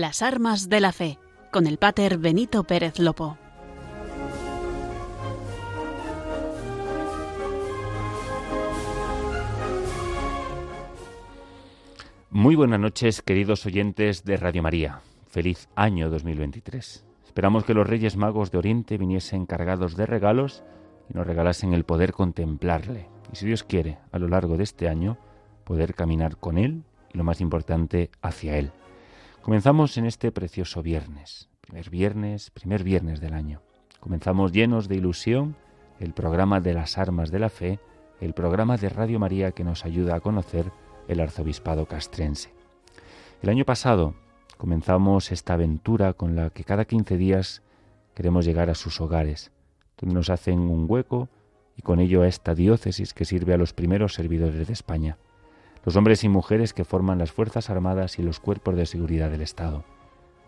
Las armas de la fe, con el pater Benito Pérez Lopo. Muy buenas noches, queridos oyentes de Radio María. Feliz año 2023. Esperamos que los Reyes Magos de Oriente viniesen cargados de regalos y nos regalasen el poder contemplarle. Y si Dios quiere, a lo largo de este año, poder caminar con Él y lo más importante, hacia Él. Comenzamos en este precioso viernes, primer viernes, primer viernes del año. Comenzamos llenos de ilusión el programa de las armas de la fe, el programa de Radio María que nos ayuda a conocer el arzobispado castrense. El año pasado comenzamos esta aventura con la que cada 15 días queremos llegar a sus hogares, donde nos hacen un hueco y con ello a esta diócesis que sirve a los primeros servidores de España, los hombres y mujeres que forman las Fuerzas Armadas y los cuerpos de seguridad del Estado,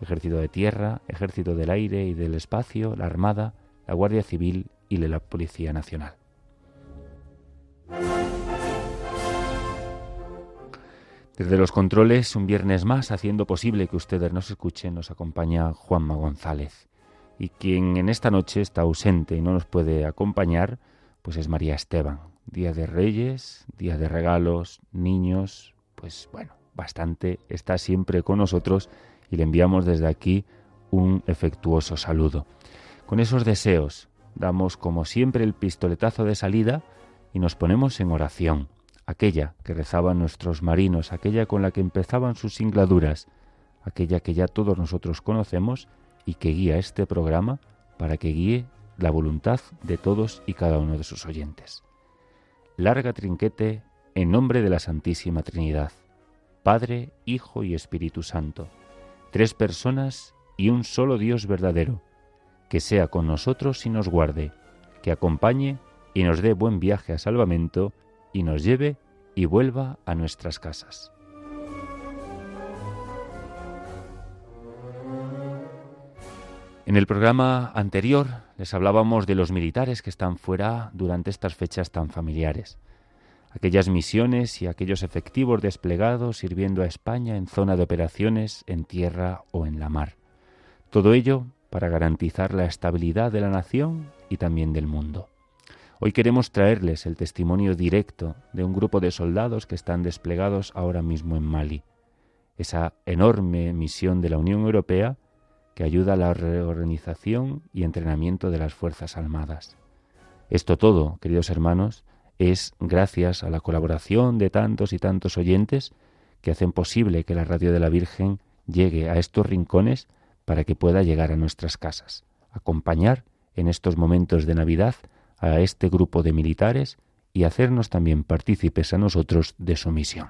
Ejército de Tierra, Ejército del Aire y del Espacio, la Armada, la Guardia Civil y la Policía Nacional. Desde los controles, un viernes más, haciendo posible que ustedes nos escuchen, nos acompaña Juanma González. Y quien en esta noche está ausente y no nos puede acompañar, pues es María Esteban. Día de Reyes, día de regalos, niños, pues bueno, bastante, está siempre con nosotros y le enviamos desde aquí un efectuoso saludo. Con esos deseos, damos como siempre el pistoletazo de salida y nos ponemos en oración aquella que rezaban nuestros marinos, aquella con la que empezaban sus singladuras, aquella que ya todos nosotros conocemos y que guía este programa para que guíe la voluntad de todos y cada uno de sus oyentes. Larga trinquete en nombre de la Santísima Trinidad, Padre, Hijo y Espíritu Santo, tres personas y un solo Dios verdadero, que sea con nosotros y nos guarde, que acompañe y nos dé buen viaje a salvamento y nos lleve y vuelva a nuestras casas. En el programa anterior les hablábamos de los militares que están fuera durante estas fechas tan familiares, aquellas misiones y aquellos efectivos desplegados sirviendo a España en zona de operaciones en tierra o en la mar. Todo ello para garantizar la estabilidad de la nación y también del mundo. Hoy queremos traerles el testimonio directo de un grupo de soldados que están desplegados ahora mismo en Mali, esa enorme misión de la Unión Europea que ayuda a la reorganización y entrenamiento de las Fuerzas Armadas. Esto todo, queridos hermanos, es gracias a la colaboración de tantos y tantos oyentes que hacen posible que la radio de la Virgen llegue a estos rincones para que pueda llegar a nuestras casas, acompañar en estos momentos de Navidad a este grupo de militares y hacernos también partícipes a nosotros de su misión.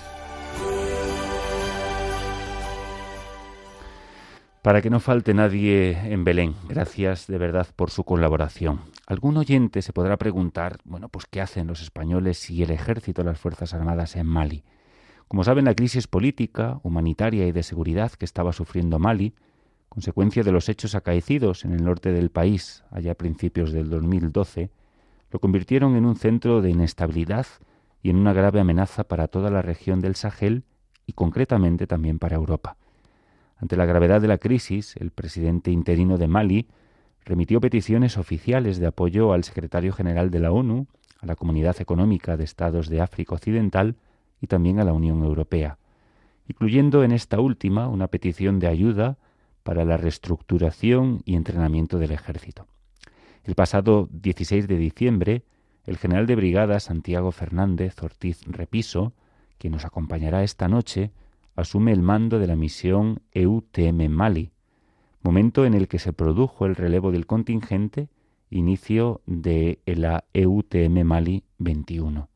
Para que no falte nadie en Belén, gracias de verdad por su colaboración. Algún oyente se podrá preguntar, bueno, pues ¿qué hacen los españoles y el ejército, las Fuerzas Armadas en Mali? Como saben, la crisis política, humanitaria y de seguridad que estaba sufriendo Mali, consecuencia de los hechos acaecidos en el norte del país allá a principios del 2012, lo convirtieron en un centro de inestabilidad y en una grave amenaza para toda la región del Sahel y concretamente también para Europa. Ante la gravedad de la crisis, el presidente interino de Mali remitió peticiones oficiales de apoyo al secretario general de la ONU, a la Comunidad Económica de Estados de África Occidental y también a la Unión Europea, incluyendo en esta última una petición de ayuda para la reestructuración y entrenamiento del ejército. El pasado 16 de diciembre, el general de brigada Santiago Fernández Ortiz Repiso, que nos acompañará esta noche, asume el mando de la misión EUTM Mali, momento en el que se produjo el relevo del contingente, inicio de la EUTM Mali 21.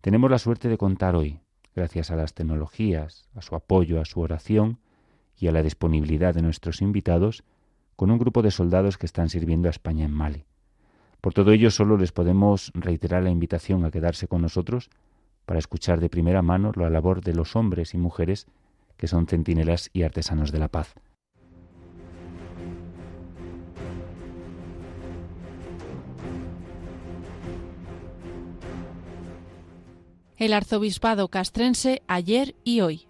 Tenemos la suerte de contar hoy, gracias a las tecnologías, a su apoyo, a su oración y a la disponibilidad de nuestros invitados, con un grupo de soldados que están sirviendo a España en Mali. Por todo ello, solo les podemos reiterar la invitación a quedarse con nosotros para escuchar de primera mano la labor de los hombres y mujeres que son centinelas y artesanos de la paz. El arzobispado castrense ayer y hoy.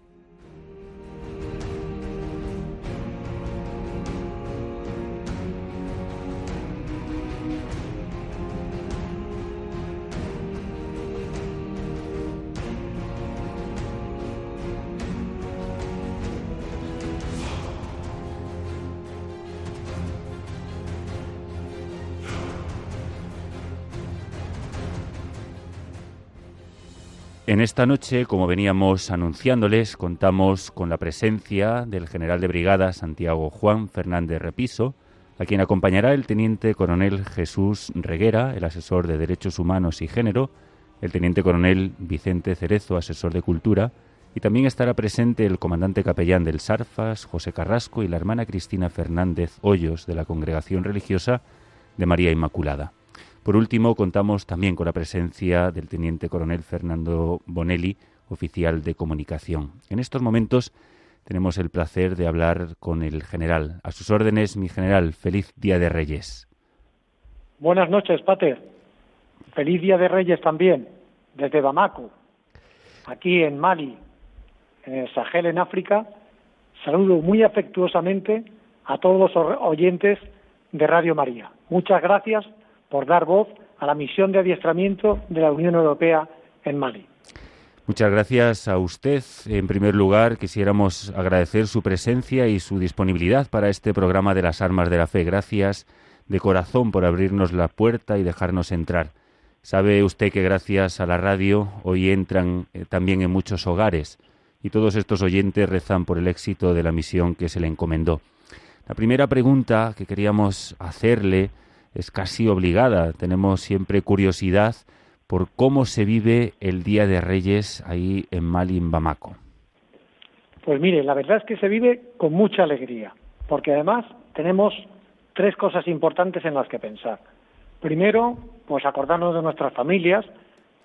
En esta noche, como veníamos anunciándoles, contamos con la presencia del general de brigada Santiago Juan Fernández Repiso, a quien acompañará el teniente coronel Jesús Reguera, el asesor de Derechos Humanos y Género, el teniente coronel Vicente Cerezo, asesor de Cultura, y también estará presente el comandante capellán del Sarfas, José Carrasco, y la hermana Cristina Fernández Hoyos, de la Congregación Religiosa de María Inmaculada. Por último, contamos también con la presencia del teniente coronel Fernando Bonelli, oficial de comunicación. En estos momentos tenemos el placer de hablar con el general. A sus órdenes, mi general, feliz Día de Reyes. Buenas noches, Pater. Feliz Día de Reyes también, desde Bamako, aquí en Mali, en el Sahel, en África. Saludo muy afectuosamente a todos los oyentes de Radio María. Muchas gracias por dar voz a la misión de adiestramiento de la Unión Europea en Mali. Muchas gracias a usted. En primer lugar, quisiéramos agradecer su presencia y su disponibilidad para este programa de las armas de la fe. Gracias de corazón por abrirnos la puerta y dejarnos entrar. Sabe usted que gracias a la radio hoy entran eh, también en muchos hogares y todos estos oyentes rezan por el éxito de la misión que se le encomendó. La primera pregunta que queríamos hacerle es casi obligada. Tenemos siempre curiosidad por cómo se vive el Día de Reyes ahí en Mali, en Bamako. Pues mire, la verdad es que se vive con mucha alegría, porque además tenemos tres cosas importantes en las que pensar. Primero, pues acordarnos de nuestras familias,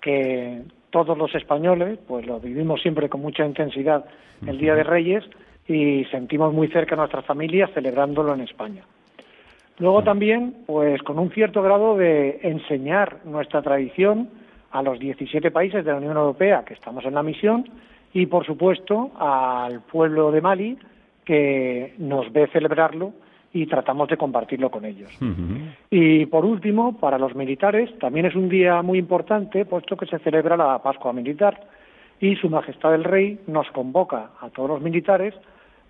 que todos los españoles, pues lo vivimos siempre con mucha intensidad el Día de Reyes y sentimos muy cerca a nuestras familias celebrándolo en España. Luego también, pues con un cierto grado de enseñar nuestra tradición a los 17 países de la Unión Europea que estamos en la misión y, por supuesto, al pueblo de Mali que nos ve celebrarlo y tratamos de compartirlo con ellos. Y por último, para los militares también es un día muy importante, puesto que se celebra la Pascua Militar y Su Majestad el Rey nos convoca a todos los militares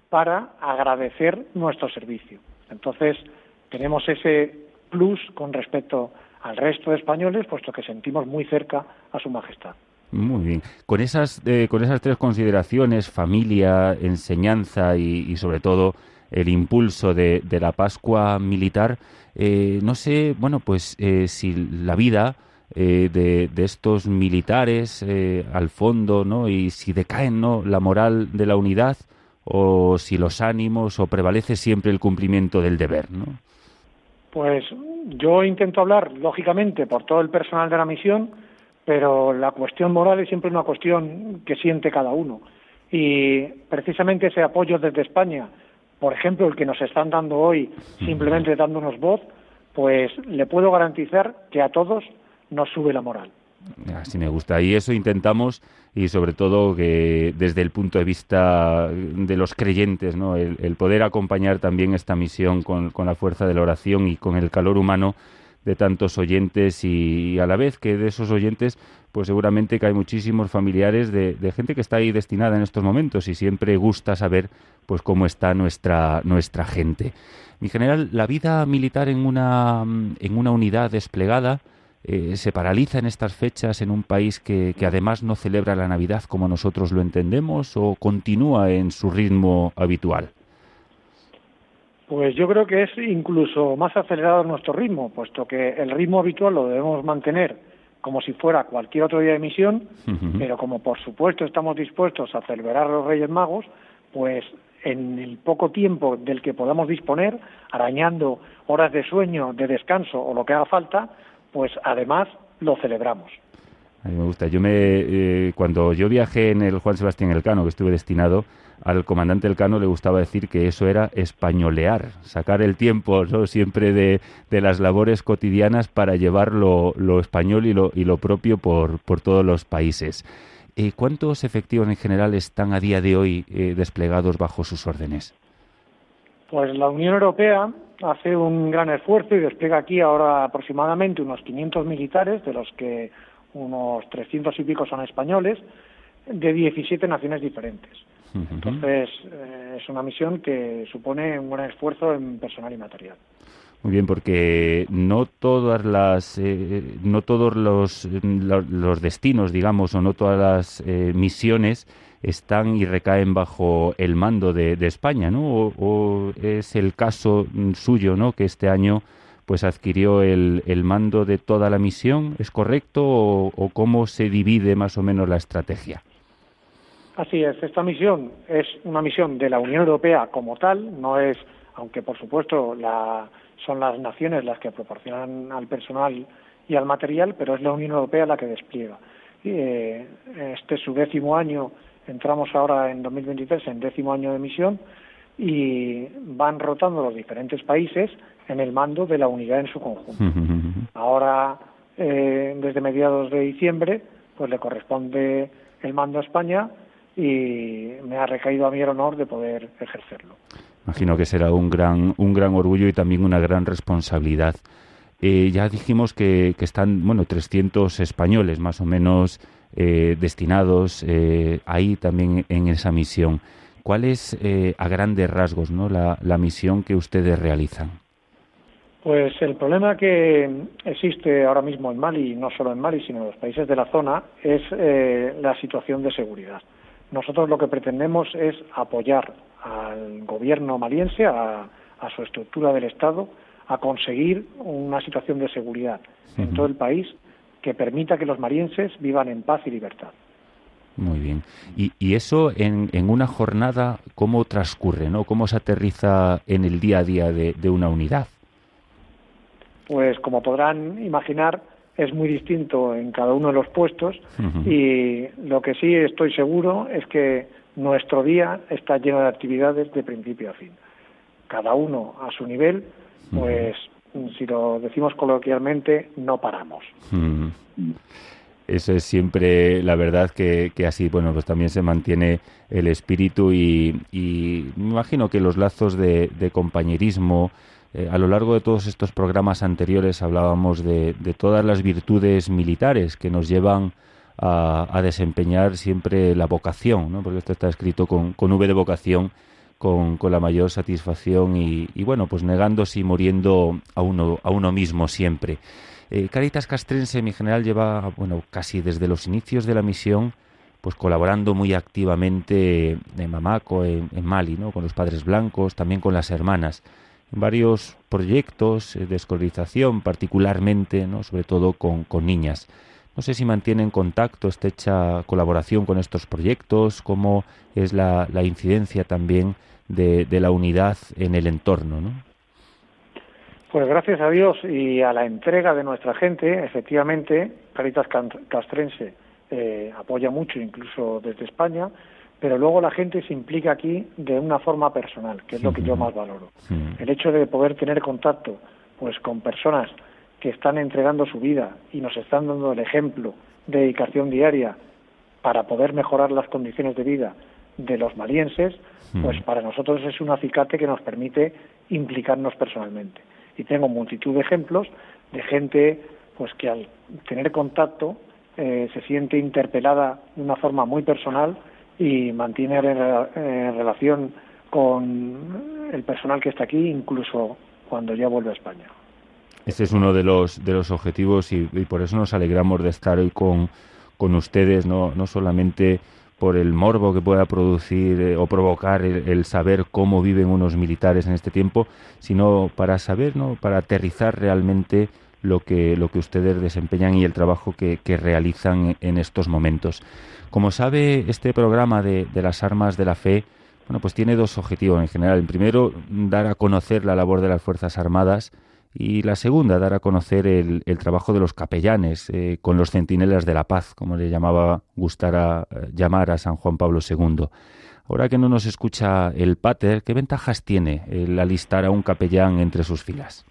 para agradecer nuestro servicio. Entonces, tenemos ese plus con respecto al resto de españoles, puesto que sentimos muy cerca a Su Majestad. Muy bien. Con esas, eh, con esas tres consideraciones, familia, enseñanza y, sobre todo el impulso de, la Pascua militar, eh, no sé, bueno, pues eh, si la vida de, de, estos militares al fondo, ¿no? Y si decaen, ¿no? La moral de la unidad o si los ánimos o prevalece siempre el cumplimiento del deber, ¿no? Pues yo intento hablar, lógicamente, por todo el personal de la misión, pero la cuestión moral es siempre una cuestión que siente cada uno. Y precisamente ese apoyo desde España, por ejemplo, el que nos están dando hoy, simplemente dándonos voz, pues le puedo garantizar que a todos nos sube la moral. Así me gusta. Y eso intentamos, y sobre todo que desde el punto de vista de los creyentes, ¿no? el, poder acompañar también esta misión con, la fuerza de la oración y con el calor humano de tantos oyentes y, a la vez que de esos oyentes pues seguramente que hay muchísimos familiares de, gente que está ahí destinada en estos momentos y siempre gusta saber pues cómo está nuestra nuestra gente. Mi general, la vida militar en una en una unidad desplegada eh, se paraliza en estas fechas en un país que, que, además no celebra la Navidad como nosotros lo entendemos o continúa en su ritmo habitual? Pues yo creo que es incluso más acelerado nuestro ritmo, puesto que el ritmo habitual lo debemos mantener como si fuera cualquier otro día de misión, pero como por supuesto estamos dispuestos a celebrar a los Reyes Magos, pues en el poco tiempo del que podamos disponer, arañando horas de sueño, de descanso o lo que haga falta, pues además lo celebramos. A mí me gusta. Yo me, eh, cuando yo viajé en el Juan Sebastián Elcano, que estuve destinado, al comandante Elcano le gustaba decir que eso era españolear, sacar el tiempo ¿no? siempre de, de, las labores cotidianas para llevar lo, español y lo, y lo propio por, por todos los países. Eh, ¿Cuántos efectivos en general están a día de hoy eh, desplegados bajo sus órdenes? Pues la Unión Europea hace un gran esfuerzo y despliega aquí ahora aproximadamente unos 500 militares, de los que unos 300 y pico son españoles, de 17 naciones diferentes. Entonces, eh, es una misión que supone un gran esfuerzo en personal y material. Muy bien, porque no todas las, eh, no todos los, los, destinos, digamos, o no todas las eh, misiones están y recaen bajo el mando de, España, ¿no? O, es el caso suyo, ¿no? Que este año pues adquirió el, el mando de toda la misión, ¿es correcto? O, cómo se divide más o menos la estrategia? Así es, esta misión es una misión de la Unión Europea como tal, no es, aunque por supuesto la, son las naciones las que proporcionan al personal y al material, pero es la Unión Europea la que despliega. Eh, este es su décimo año Entramos ahora en 2023 en décimo año de misión y van rotando los diferentes países en el mando de la unidad en su conjunto. Ahora, eh, desde mediados de diciembre, pues le corresponde el mando a España y me ha recaído a mí el honor de poder ejercerlo. Imagino que será un gran, un gran orgullo y también una gran responsabilidad. Eh, ya dijimos que, que, están, bueno, 300 españoles más o menos eh, destinados eh, ahí también en esa misión. ¿Cuál es, eh, a grandes rasgos, ¿no? la, misión que ustedes realizan? Pues el problema que existe ahora mismo en Mali, no solo en Mali, sino en los países de la zona, es la situación de seguridad. Nosotros lo que pretendemos es apoyar al gobierno maliense, a, su estructura del Estado, a conseguir una situación de seguridad en todo el país que permita que los marienses vivan en paz y libertad. Muy bien. Y, y eso en, en, una jornada, ¿cómo transcurre? ¿no? ¿Cómo se aterriza en el día a día de, de una unidad? Pues como podrán imaginar, es muy distinto en cada uno de los puestos y lo que sí estoy seguro es que nuestro día está lleno de actividades de principio a fin. Cada uno a su nivel, pues si lo decimos coloquialmente, no paramos. Mm. Eso es siempre la verdad que, que, así, bueno, pues también se mantiene el espíritu y, me imagino que los lazos de, compañerismo, eh, a lo largo de todos estos programas anteriores hablábamos de, todas las virtudes militares que nos llevan a, desempeñar siempre la vocación, ¿no? porque esto está escrito con, con V de vocación con, con la mayor satisfacción y, bueno, pues negándose y muriendo a uno, a uno mismo siempre. Eh, Caritas Castrense, mi general, lleva, bueno, casi desde los inicios de la misión, pues colaborando muy activamente en Mamaco, en, Mali, ¿no? con los padres blancos, también con las hermanas, en varios proyectos de escolarización, particularmente, ¿no? sobre todo con, con niñas. No sé si mantienen contacto, estrecha colaboración con estos proyectos, cómo es la incidencia también de, la unidad en el entorno, ¿no? Pues gracias a Dios y a la entrega de nuestra gente, efectivamente, Caritas Castrense eh, apoya mucho, incluso desde España, pero luego la gente se implica aquí de una forma personal, que es lo que yo más valoro. El hecho de poder tener contacto pues con personas que están entregando su vida y nos están dando el ejemplo de dedicación diaria para poder mejorar las condiciones de vida de los malienses, pues para nosotros es un acicate que nos permite implicarnos personalmente. Y tengo multitud de ejemplos de gente pues que al tener contacto eh, se siente interpelada de una forma muy personal y mantiene en relación con el personal que está aquí, incluso cuando ya vuelve a España. Este es uno de los, de los objetivos y, por eso nos alegramos de estar hoy con, con ustedes, no, no solamente por el morbo que pueda producir eh, o provocar el, saber cómo viven unos militares en este tiempo, sino para saber, ¿no? para aterrizar realmente lo que, lo que ustedes desempeñan y el trabajo que, que realizan en estos momentos. Como sabe, este programa de, de las armas de la fe bueno, pues tiene dos objetivos en general. El primero, dar a conocer la labor de las Fuerzas Armadas y la segunda, dar a conocer el, trabajo de los capellanes eh, con los centinelas de la paz, como le llamaba gustar a, eh, llamar a San Juan Pablo II. Ahora que no nos escucha el pater, ¿qué ventajas tiene el alistar a un capellán entre sus filas?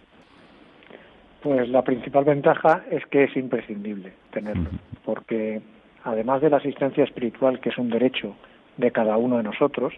Pues la principal ventaja es que es imprescindible tenerlo, porque además de la asistencia espiritual, que es un derecho de cada uno de nosotros,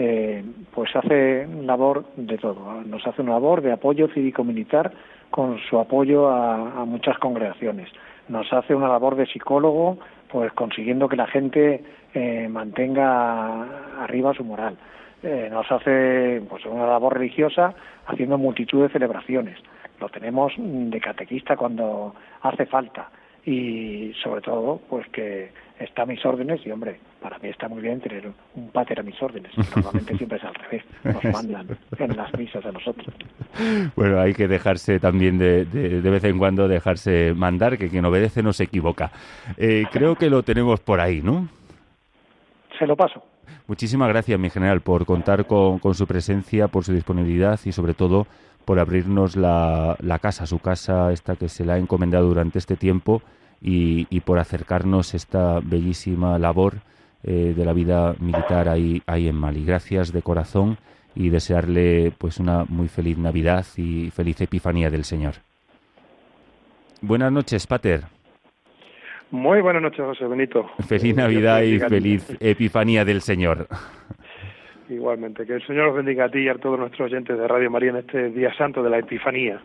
eh, pues hace labor de todo. Nos hace una labor de apoyo cívico-militar con su apoyo a, muchas congregaciones. Nos hace una labor de psicólogo, pues consiguiendo que la gente eh, mantenga arriba su moral. Eh, nos hace pues una labor religiosa haciendo multitud de celebraciones. Lo tenemos de catequista cuando hace falta y sobre todo pues que está a mis órdenes y hombre para mí está muy bien tener un pater a mis órdenes. Normalmente siempre es al revés nos mandan en las misas a nosotros. Bueno hay que dejarse también de, de, vez en cuando dejarse mandar que quien obedece no se equivoca. Eh, creo que lo tenemos por ahí ¿no? se lo paso. Muchísimas gracias mi general por contar con, con su presencia por su disponibilidad y sobre todo por abrirnos la, la casa, su casa, esta que se le ha encomendado durante este tiempo y, por acercarnos esta bellísima labor eh, de la vida militar ahí, ahí en Mali. Gracias de corazón y desearle pues una muy feliz Navidad y feliz Epifanía del Señor. Buenas noches, Pater. Muy buenas noches, José Benito. Feliz Navidad y feliz Epifanía del Señor. Igualmente, que el Señor os bendiga a ti y a todos nuestros oyentes de Radio María en este día santo de la Epifanía.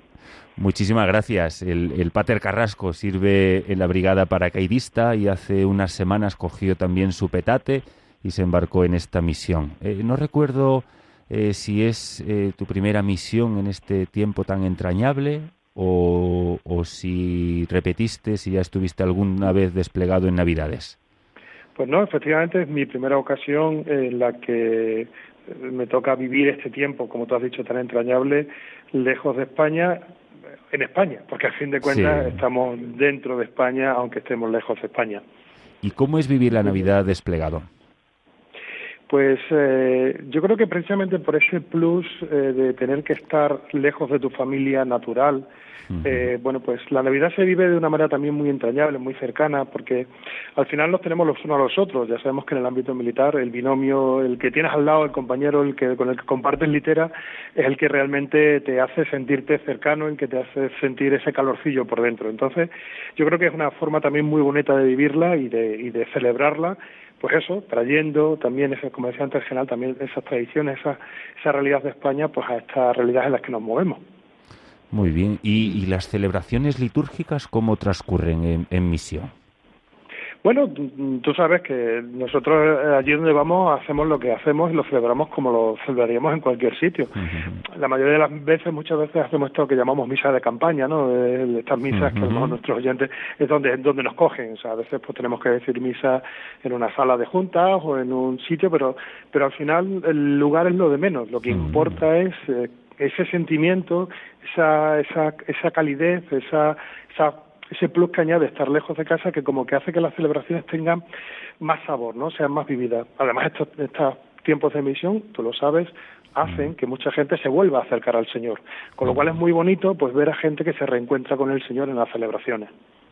Muchísimas gracias. El, Pater Carrasco sirve en la brigada paracaidista y hace unas semanas cogió también su petate y se embarcó en esta misión. Eh, no recuerdo eh, si es eh, tu primera misión en este tiempo tan entrañable o si repetiste, si ya estuviste alguna vez desplegado en Navidades. Pues no, efectivamente es mi primera ocasión en la que me toca vivir este tiempo, como tú has dicho, tan entrañable, lejos de España, en España, porque a fin de cuentas estamos dentro de España, aunque estemos lejos de España. ¿Y cómo es vivir la Navidad desplegado? Pues eh, yo creo que precisamente por ese plus eh, de tener que estar lejos de tu familia natural, eh, bueno, pues la Navidad se vive de una manera también muy entrañable, muy cercana, porque al final nos tenemos los unos a los otros. Ya sabemos que en el ámbito militar el binomio, el que tienes al lado, el compañero, el que con el que compartes litera, es el que realmente te hace sentirte cercano, el que te hace sentir ese calorcillo por dentro. Entonces, yo creo que es una forma también muy bonita de vivirla y de, y de celebrarla pues eso, trayendo también, como decía antes general, también esas tradiciones, esa, esa realidad de España, pues a estas realidades en las que nos movemos. Muy bien. ¿Y, las celebraciones litúrgicas cómo transcurren en, misión? Bueno, tú sabes que nosotros eh, allí donde vamos hacemos lo que hacemos y lo celebramos como lo celebraríamos en cualquier sitio. La mayoría de las veces, muchas veces hacemos esto que llamamos misa de campaña, ¿no? estas misas que a nuestros oyentes es donde donde nos cogen. O sea, a veces pues tenemos que decir misa en una sala de juntas o en un sitio, pero pero al final el lugar es lo de menos. Lo que importa es eh, ese sentimiento, esa, esa, esa calidez, esa, esa, ese plus que añade estar lejos de casa que como que hace que las celebraciones tengan más sabor, ¿no? Sean más vividas. Además, estos, estos tiempos de emisión, tú lo sabes, hacen que mucha gente se vuelva a acercar al Señor. Con lo cual es muy bonito pues ver a gente que se reencuentra con el Señor en las celebraciones.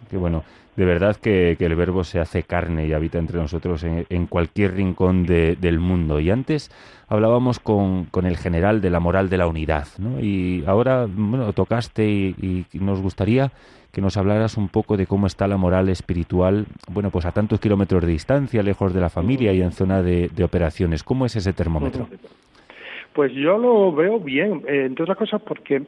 Qué bueno. De verdad que, el verbo se hace carne y habita entre nosotros en, cualquier rincón del mundo. Y antes hablábamos con, el general de la moral de la unidad, ¿no? Y ahora, bueno, tocaste y, nos gustaría que nos hablaras un poco de cómo está la moral espiritual, bueno, pues a tantos kilómetros de distancia, lejos de la familia y en zona de, de operaciones. ¿Cómo es ese termómetro? Pues yo lo veo bien, eh, entre otras cosas porque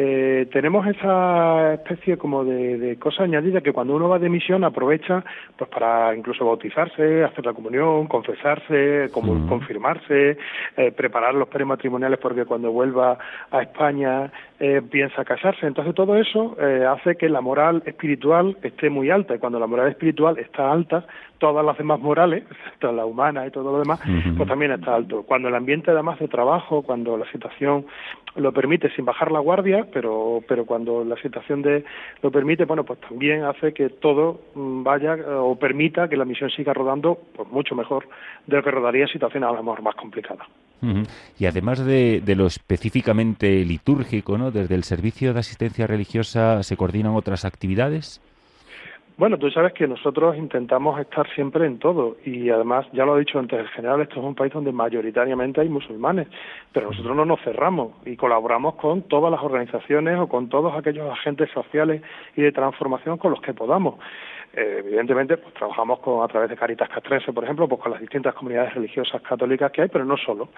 eh, tenemos esa especie como de, cosa añadida que cuando uno va de misión aprovecha pues para incluso bautizarse, hacer la comunión, confesarse, como, confirmarse, eh, preparar los prematrimoniales porque cuando vuelva a España eh, piensa casarse. Entonces todo eso hace que la moral espiritual esté muy alta y cuando la moral espiritual está alta, todas las demás morales, toda la humana y todo lo demás, pues también está alto. Cuando el ambiente además de trabajo, cuando la situación lo permite sin bajar la guardia, pero, pero cuando la situación de lo permite, bueno, pues también hace que todo mm, vaya eh, o permita que la misión siga rodando pues mucho mejor de lo que rodaría en situaciones a lo mejor más complicadas. Y además de, de, lo específicamente litúrgico, ¿no? Desde el servicio de asistencia religiosa se coordinan otras actividades. Bueno, tú sabes que nosotros intentamos estar siempre en todo y además, ya lo he dicho antes, en general esto es un país donde mayoritariamente hay musulmanes, pero nosotros no nos cerramos y colaboramos con todas las organizaciones o con todos aquellos agentes sociales y de transformación con los que podamos. Eh, evidentemente, pues trabajamos con, a través de Caritas Castrense, por ejemplo, pues con las distintas comunidades religiosas católicas que hay, pero no solo,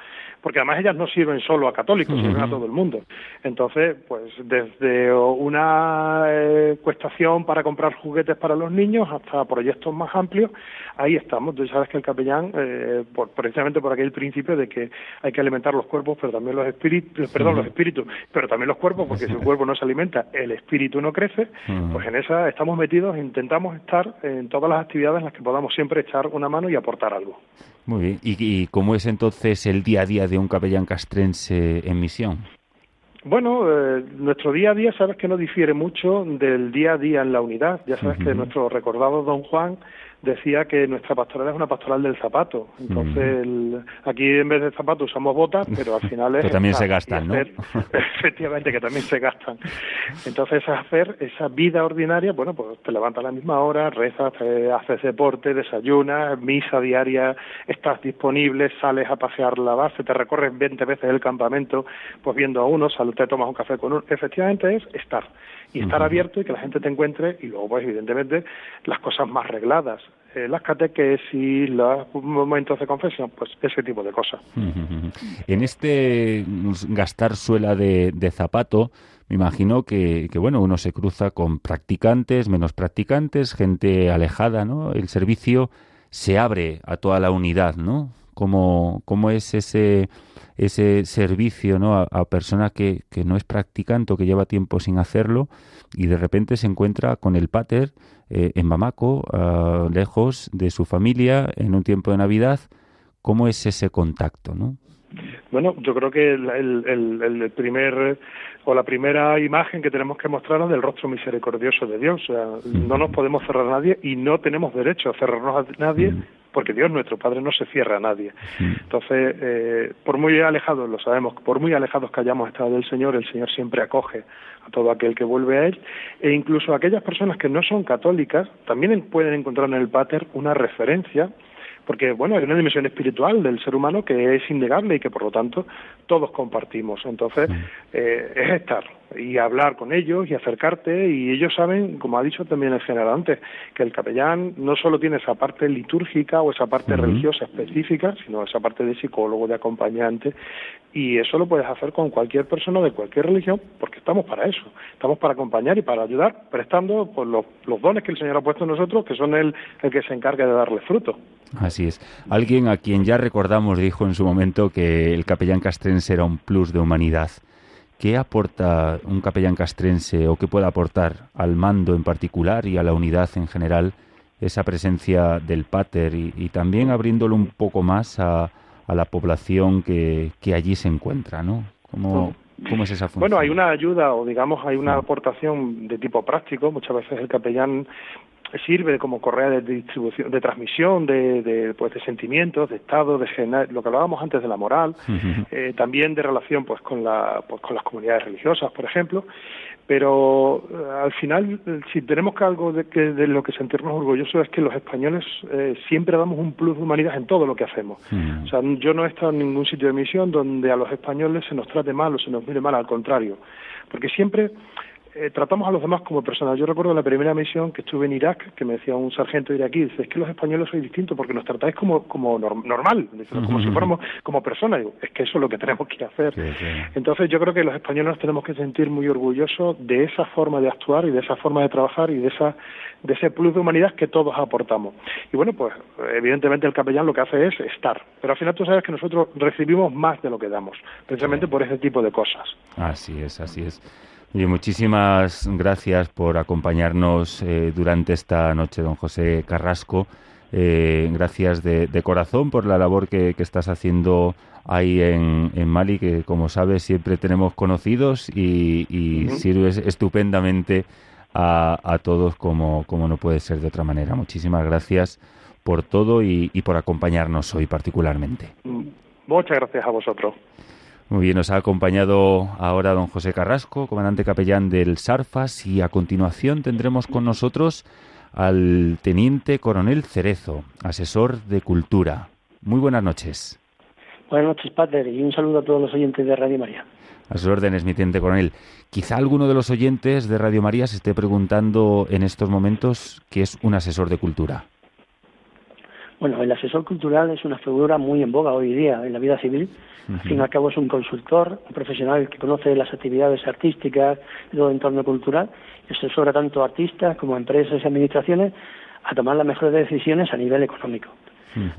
porque además ellas no sirven solo a católicos, sirven a todo el mundo. Entonces, pues desde una eh, cuestación para comprar juguetes para los niños hasta proyectos más amplios, ahí estamos. Tú sabes que el capellán, eh, por, precisamente por aquel principio de que hay que alimentar los cuerpos, pero también los espíritus, perdón, los espíritus, pero también los cuerpos, porque si el cuerpo no se alimenta, el espíritu no crece, pues en esa estamos metidos, intentamos estar en todas las actividades en las que podamos siempre echar una mano y aportar algo. Muy bien. ¿Y, cómo es entonces el día a día de un capellán castrense en misión? Bueno, eh, nuestro día a día sabes que no difiere mucho del día a día en la unidad. Ya sabes que nuestro recordado don Juan decía que nuestra pastoral es una pastoral del zapato. Entonces, aquí en vez de zapato usamos botas, pero al final es... que también se gastan, ¿no? efectivamente, que también se gastan. Entonces, hacer esa vida ordinaria, bueno, pues te levantas a la misma hora, rezas, haces deporte, desayunas, misa diaria, estás disponible, sales a pasear la base, te recorres 20 veces el campamento, pues viendo a uno, te tomas un café con uno. Efectivamente es estar y estar abierto y que la gente te encuentre y luego pues evidentemente las cosas más regladas eh, las catequesis, los momentos de confesión, pues ese tipo de cosas. En este gastar suela de, zapato, me imagino que, que, bueno, uno se cruza con practicantes, menos practicantes, gente alejada, ¿no? El servicio se abre a toda la unidad, ¿no? ¿Cómo, cómo es ese ese servicio ¿no? a, persona que, que, no es practicante o que lleva tiempo sin hacerlo y de repente se encuentra con el pater eh, en Bamako, ah, lejos de su familia, en un tiempo de Navidad. ¿Cómo es ese contacto? ¿no? Bueno, yo creo que el, el, el, primer o la primera imagen que tenemos que mostrar es del rostro misericordioso de Dios. O sea, no nos podemos cerrar a nadie y no tenemos derecho a cerrarnos a nadie porque Dios nuestro Padre no se cierra a nadie. Entonces, eh, por muy alejados, lo sabemos, por muy alejados que hayamos estado del Señor, el Señor siempre acoge a todo aquel que vuelve a Él, e incluso aquellas personas que no son católicas también pueden encontrar en el Pater una referencia porque bueno hay una dimensión espiritual del ser humano que es innegable y que por lo tanto todos compartimos. Entonces eh, es estar y hablar con ellos y acercarte y ellos saben, como ha dicho también el general antes, que el capellán no solo tiene esa parte litúrgica o esa parte religiosa específica, sino esa parte de psicólogo, de acompañante y eso lo puedes hacer con cualquier persona de cualquier religión porque estamos para eso, estamos para acompañar y para ayudar, prestando pues, los, los dones que el Señor ha puesto en nosotros, que son el, el que se encarga de darle fruto. Así es. Alguien a quien ya recordamos dijo en su momento que el capellán castrense era un plus de humanidad. ¿Qué aporta un capellán castrense o qué puede aportar al mando en particular y a la unidad en general esa presencia del pater y, también abriéndolo un poco más a, la población que, allí se encuentra, ¿no? ¿Cómo, ¿Cómo es esa función? Bueno, hay una ayuda o digamos hay una aportación de tipo práctico. Muchas veces el capellán sirve como correa de distribución, de transmisión de, de, pues, de sentimientos, de estado, de lo que hablábamos antes de la moral, eh, también de relación pues con la, pues, con las comunidades religiosas, por ejemplo, pero eh, al final, si tenemos que algo de, que, de lo que sentirnos orgullosos es que los españoles eh, siempre damos un plus de humanidad en todo lo que hacemos. O sea, yo no he estado en ningún sitio de misión donde a los españoles se nos trate mal o se nos mire mal, al contrario, porque siempre eh, tratamos a los demás como personas. Yo recuerdo la primera misión que estuve en Irak, que me decía un sargento iraquí, dice, es que los españoles sois distintos porque nos tratáis como, como normal, como si fuéramos como personas. Digo, es que eso es lo que tenemos que hacer. Entonces yo creo que los españoles nos tenemos que sentir muy orgullosos de esa forma de actuar y de esa forma de trabajar y de esa de ese plus de humanidad que todos aportamos. Y bueno, pues evidentemente el capellán lo que hace es estar, pero al final tú sabes que nosotros recibimos más de lo que damos, precisamente por ese tipo de cosas. Así es, así es. Y muchísimas gracias por acompañarnos eh, durante esta noche, don José Carrasco. Eh, gracias de, corazón por la labor que, estás haciendo ahí en, Mali, que como sabes siempre tenemos conocidos y, sirves estupendamente a, todos como, como no puede ser de otra manera. Muchísimas gracias por todo y por acompañarnos hoy particularmente. Muchas gracias a vosotros. Muy bien, nos ha acompañado ahora don José Carrasco, comandante capellán del SARFAS, y a continuación tendremos con nosotros al teniente coronel Cerezo, asesor de cultura. Muy buenas noches. Buenas noches, padre, y un saludo a todos los oyentes de Radio María. A sus órdenes, mi teniente coronel. Quizá alguno de los oyentes de Radio María se esté preguntando en estos momentos qué es un asesor de cultura. Bueno, el asesor cultural es una figura muy en boga hoy día en la vida civil al fin y al cabo es un consultor, un profesional que conoce las actividades artísticas todo el entorno cultural y asesora tanto a artistas como a empresas y administraciones a tomar las mejores decisiones a nivel económico.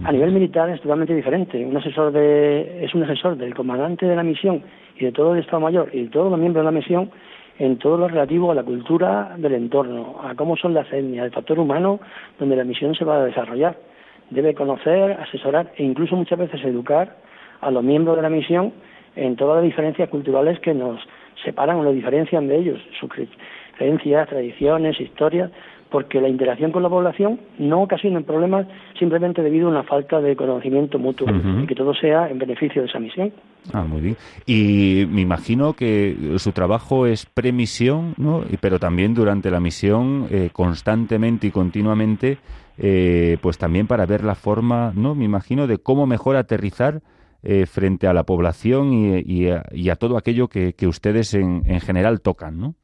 A nivel militar es totalmente diferente. Un asesor de, es un asesor del comandante de la misión y de todo el Estado Mayor y de todos los miembros de la misión en todo lo relativo a la cultura del entorno, a cómo son las etnias, el factor humano donde la misión se va a desarrollar. Debe conocer, asesorar e incluso muchas veces educar a los miembros de la misión en todas las diferencias culturales que nos separan o nos diferencian de ellos, sus creencias, tradiciones, historias, porque la interacción con la población no ocasiona problemas simplemente debido a una falta de conocimiento mutuo y que todo sea en beneficio de esa misión. Ah, muy bien. Y me imagino que su trabajo es premisión, ¿no? Pero también durante la misión, eh, constantemente y continuamente, eh, pues también para ver la forma, ¿no? Me imagino de cómo mejor aterrizar eh, frente a la población y, a, todo aquello que, ustedes en, general tocan, ¿no?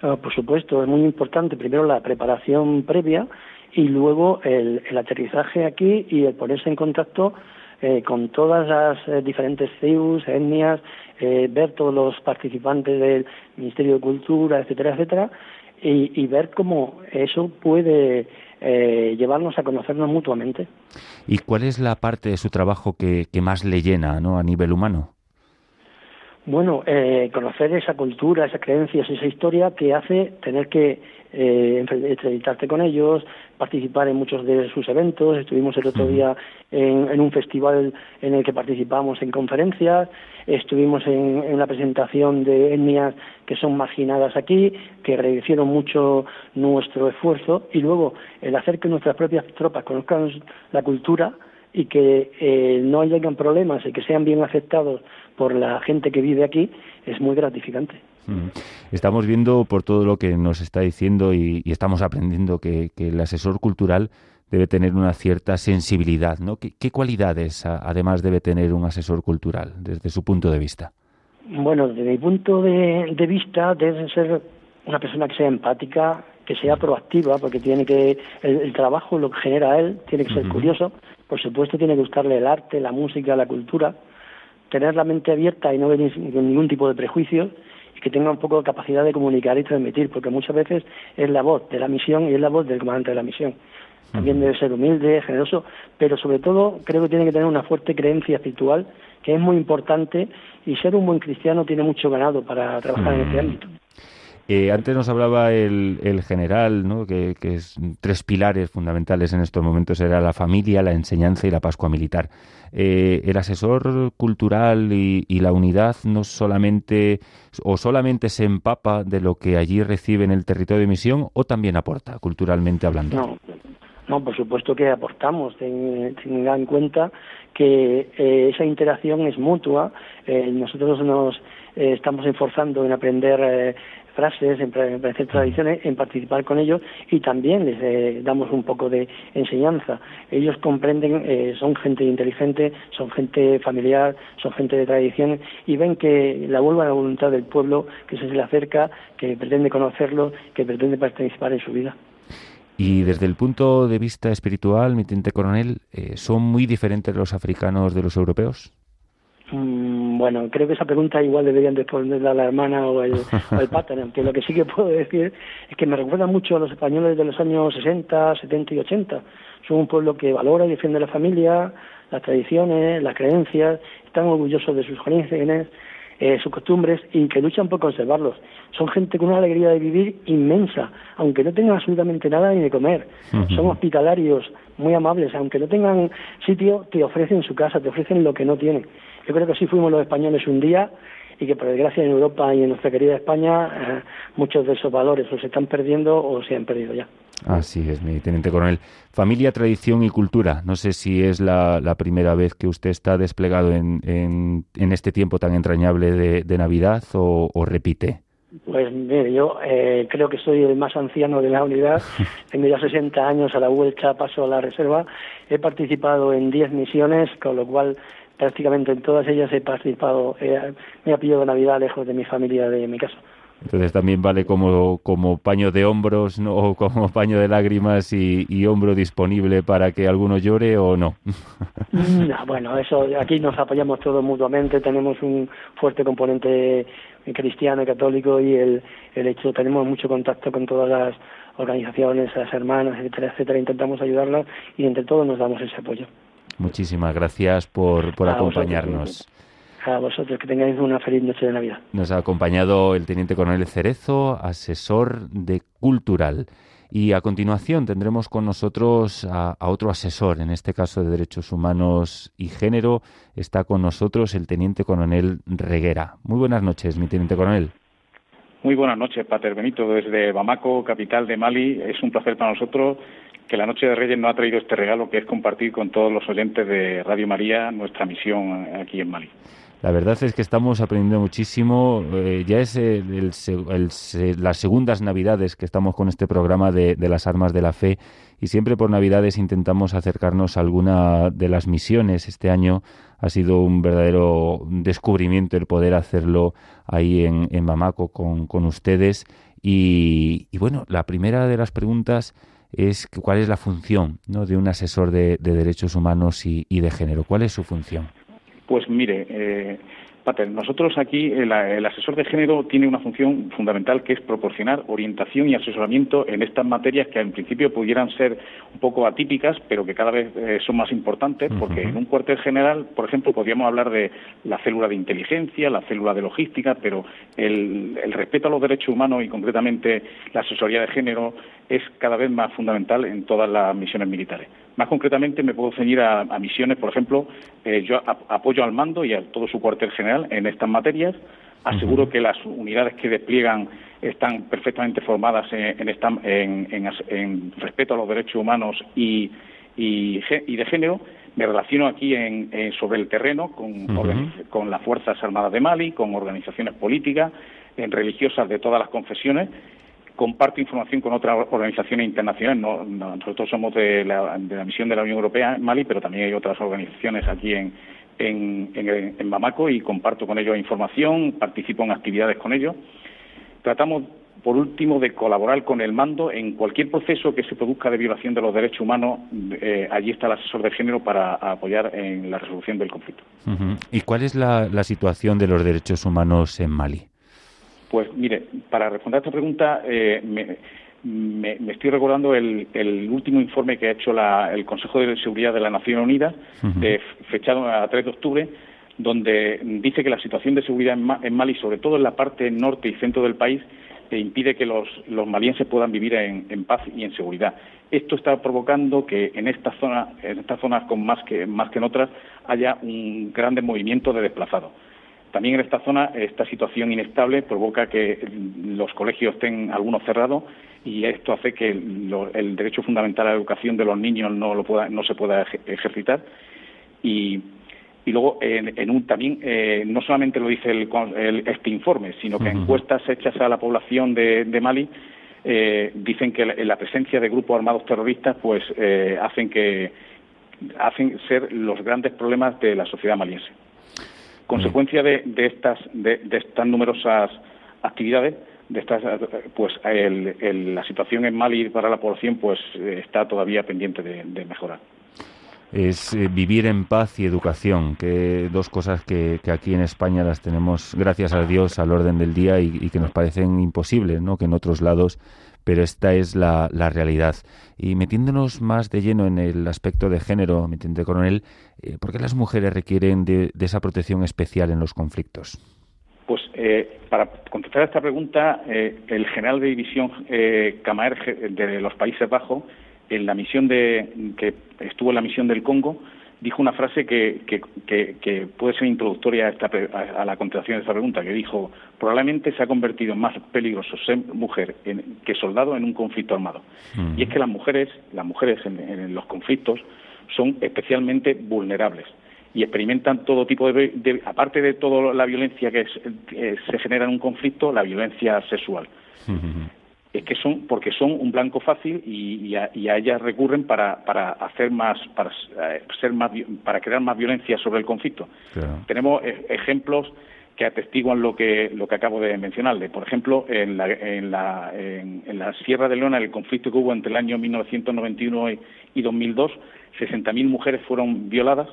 Ah, por supuesto, es muy importante primero la preparación previa y luego el, aterrizaje aquí y el ponerse en contacto eh, con todas las eh, diferentes CIUs, etnias, ver todos los participantes del Ministerio de Cultura, etcétera, etcétera, y ver cómo eso puede eh, llevarnos a conocernos mutuamente. ¿Y cuál es la parte de su trabajo que, más le llena ¿no? a nivel humano? Bueno, eh, conocer esa cultura, esas creencias, esa historia que hace tener que eh, entrevistarte con ellos, participar en muchos de sus eventos. Estuvimos el otro día en, un festival en el que participamos en conferencias. Estuvimos en, en una presentación de etnias que son marginadas aquí, que agradecieron mucho nuestro esfuerzo. Y luego el hacer que nuestras propias tropas conozcan la cultura y que eh, no lleguen problemas y que sean bien aceptados por la gente que vive aquí es muy gratificante. Estamos viendo por todo lo que nos está diciendo y, estamos aprendiendo que, el asesor cultural debe tener una cierta sensibilidad, ¿no? ¿Qué, cualidades además debe tener un asesor cultural desde su punto de vista? Bueno, desde mi punto de, vista debe ser una persona que sea empática, que sea proactiva, porque tiene que el, trabajo lo que genera él tiene que ser curioso. Por supuesto, tiene que gustarle el arte, la música, la cultura, tener la mente abierta y no venir con ningún tipo de prejuicios que tenga un poco de capacidad de comunicar y transmitir, porque muchas veces es la voz de la misión y es la voz del comandante de la misión. También debe ser humilde, generoso, pero sobre todo creo que tiene que tener una fuerte creencia espiritual, que es muy importante, y ser un buen cristiano tiene mucho ganado para trabajar en este ámbito. Eh, antes nos hablaba el, general, ¿no? que, es tres pilares fundamentales en estos momentos era la familia, la enseñanza y la Pascua militar. Eh, el asesor cultural y, la unidad no solamente o solamente se empapa de lo que allí recibe en el territorio de misión o también aporta culturalmente hablando. No, no por supuesto que aportamos. Tengan en cuenta que eh, esa interacción es mutua. nosotros nos estamos esforzando en aprender frases, en hacer tradiciones, en participar con ellos y también les eh, damos un poco de enseñanza. Ellos comprenden, eh, son gente inteligente, son gente familiar, son gente de tradiciones y ven que la vuelva a la voluntad del pueblo, que se le acerca, que pretende conocerlo, que pretende participar en su vida. Y desde el punto de vista espiritual, mi teniente coronel, eh, ¿son muy diferentes los africanos de los europeos? Mm, bueno, creo que esa pregunta igual deberían responderla la hermana o el, o el pater, aunque lo que sí que puedo decir es que me recuerda mucho a los españoles de los años 60, 70 y 80. Son un pueblo que valora y defiende la familia, las tradiciones, las creencias, están orgullosos de sus orígenes, eh, sus costumbres y que luchan por conservarlos. Son gente con una alegría de vivir inmensa, aunque no tengan absolutamente nada ni de comer. Son hospitalarios, muy amables, aunque no tengan sitio, te ofrecen su casa, te ofrecen lo que no tienen. Yo creo que así fuimos los españoles un día y que por desgracia en Europa y en nuestra querida España eh, muchos de esos valores o se están perdiendo o se han perdido ya. Así es, mi teniente coronel. Familia, tradición y cultura. No sé si es la, primera vez que usted está desplegado en, en, este tiempo tan entrañable de, Navidad o, repite. Pues mire, yo eh, creo que soy el más anciano de la unidad. Tengo ya 60 años a la vuelta, paso a la reserva. He participado en 10 misiones, con lo cual prácticamente en todas ellas he participado, eh, me ha pillado Navidad lejos de mi familia, de mi casa. Entonces también vale como, como paño de hombros ¿no? o como paño de lágrimas y, hombro disponible para que alguno llore o no. bueno, eso aquí nos apoyamos todos mutuamente, tenemos un fuerte componente cristiano y católico y el, el hecho, tenemos mucho contacto con todas las organizaciones, las hermanas, etcétera, etcétera, intentamos ayudarlas y entre todos nos damos ese apoyo. Muchísimas gracias por, por acompañarnos. a vosotros, que tengáis una feliz noche de Navidad. Nos ha acompañado el Teniente Coronel Cerezo, asesor de Cultural. Y a continuación tendremos con nosotros a, otro asesor, en este caso de Derechos Humanos y Género. Está con nosotros el Teniente Coronel Reguera. Muy buenas noches, mi Teniente Coronel. Muy buenas noches, Pater Benito, desde Bamako, capital de Mali. Es un placer para nosotros que la Noche de Reyes nos ha traído este regalo que es compartir con todos los oyentes de Radio María nuestra misión aquí en Mali. La verdad es que estamos aprendiendo muchísimo. Eh, ya es las segundas Navidades que estamos con este programa de, las armas de la fe y siempre por Navidades intentamos acercarnos a alguna de las misiones. Este año ha sido un verdadero descubrimiento el poder hacerlo ahí en, en Bamako con, con ustedes. Y, y bueno, la primera de las preguntas es cuál es la función ¿no? de un asesor de, derechos humanos y, de género. ¿Cuál es su función? Pues mire, eh, Pater, nosotros aquí el, asesor de género tiene una función fundamental que es proporcionar orientación y asesoramiento en estas materias que en principio pudieran ser un poco atípicas, pero que cada vez eh, son más importantes, porque en un cuartel general, por ejemplo, podríamos hablar de la célula de inteligencia, la célula de logística, pero el, respeto a los derechos humanos y concretamente la asesoría de género es cada vez más fundamental en todas las misiones militares. Más concretamente, me puedo ceñir a, misiones, por ejemplo, eh, yo apoyo al mando y a todo su cuartel general en estas materias, aseguro que las unidades que despliegan están perfectamente formadas en, en, respeto a los derechos humanos y, de género. Me relaciono aquí sobre el terreno con, con las Fuerzas Armadas de Mali, con organizaciones políticas, en religiosas de todas las confesiones comparto información con otras organizaciones internacionales. nosotros somos de la, misión de la Unión Europea en Mali, pero también hay otras organizaciones aquí en, en, Bamako y comparto con ellos información, participo en actividades con ellos. Tratamos, por último, de colaborar con el mando en cualquier proceso que se produzca de violación de los derechos humanos. Eh, allí está el asesor de género para apoyar en la resolución del conflicto. ¿Y cuál es la situación de los derechos humanos en Mali? Pues mire, para responder a esta pregunta, eh, me, estoy recordando el, último informe que ha hecho el Consejo de Seguridad de la Nación Unida, fechado a 3 de octubre, donde dice que la situación de seguridad en, Mali, sobre todo en la parte norte y centro del país, e impide que los, los malienses puedan vivir en, en, paz y en seguridad. Esto está provocando que en esta zona, en estas zonas con más que, más que en otras, haya un grande movimiento de desplazados. También en esta zona esta situación inestable provoca que los colegios estén algunos cerrados y esto hace que el derecho fundamental a la educación de los niños no, lo pueda, no se pueda ejercitar. Y, y luego en, un, también eh, no solamente lo dice el, este informe sino que encuestas hechas a la población de, Mali eh, dicen que la, presencia de grupos armados terroristas pues eh, hacen que hacen ser los grandes problemas de la sociedad maliense consecuencia de, de estas de, de estas numerosas actividades de estas, pues la situación en Mali para la población pues está todavía pendiente de, mejorar. Es eh, vivir en paz y educación, que dos cosas que, aquí en España las tenemos, gracias a Dios, al orden del día y, que nos parecen imposibles, ¿no? Que en otros lados, pero esta es la, realidad. Y metiéndonos más de lleno en el aspecto de género, me coronel, eh, ¿por qué las mujeres requieren de esa protección especial en los conflictos? Pues eh, para contestar a esta pregunta, eh, el general de división eh, Camaer de los Países Bajos, en la misión de, que estuvo en la misión del Congo, dijo una frase que, que, puede ser introductoria a, esta, a, la contestación de esta pregunta, que dijo, probablemente se ha convertido en más peligroso ser mujer que soldado en un conflicto armado. Mm. Y es que las mujeres, las mujeres en los conflictos son especialmente vulnerables y experimentan todo tipo de, aparte de toda la violencia que, se genera en un conflicto, la violencia sexual. Es que son, porque son un blanco fácil y, a, ellas recurren para, para hacer más, para eh, ser más, para crear más violencia sobre el conflicto. Tenemos e, ejemplos que atestiguan lo que lo que acabo de mencionarle. Por ejemplo, en la, en la, en, la Sierra de Leona, el conflicto que hubo entre el año 1991 y, y 2002, 60.000 mujeres fueron violadas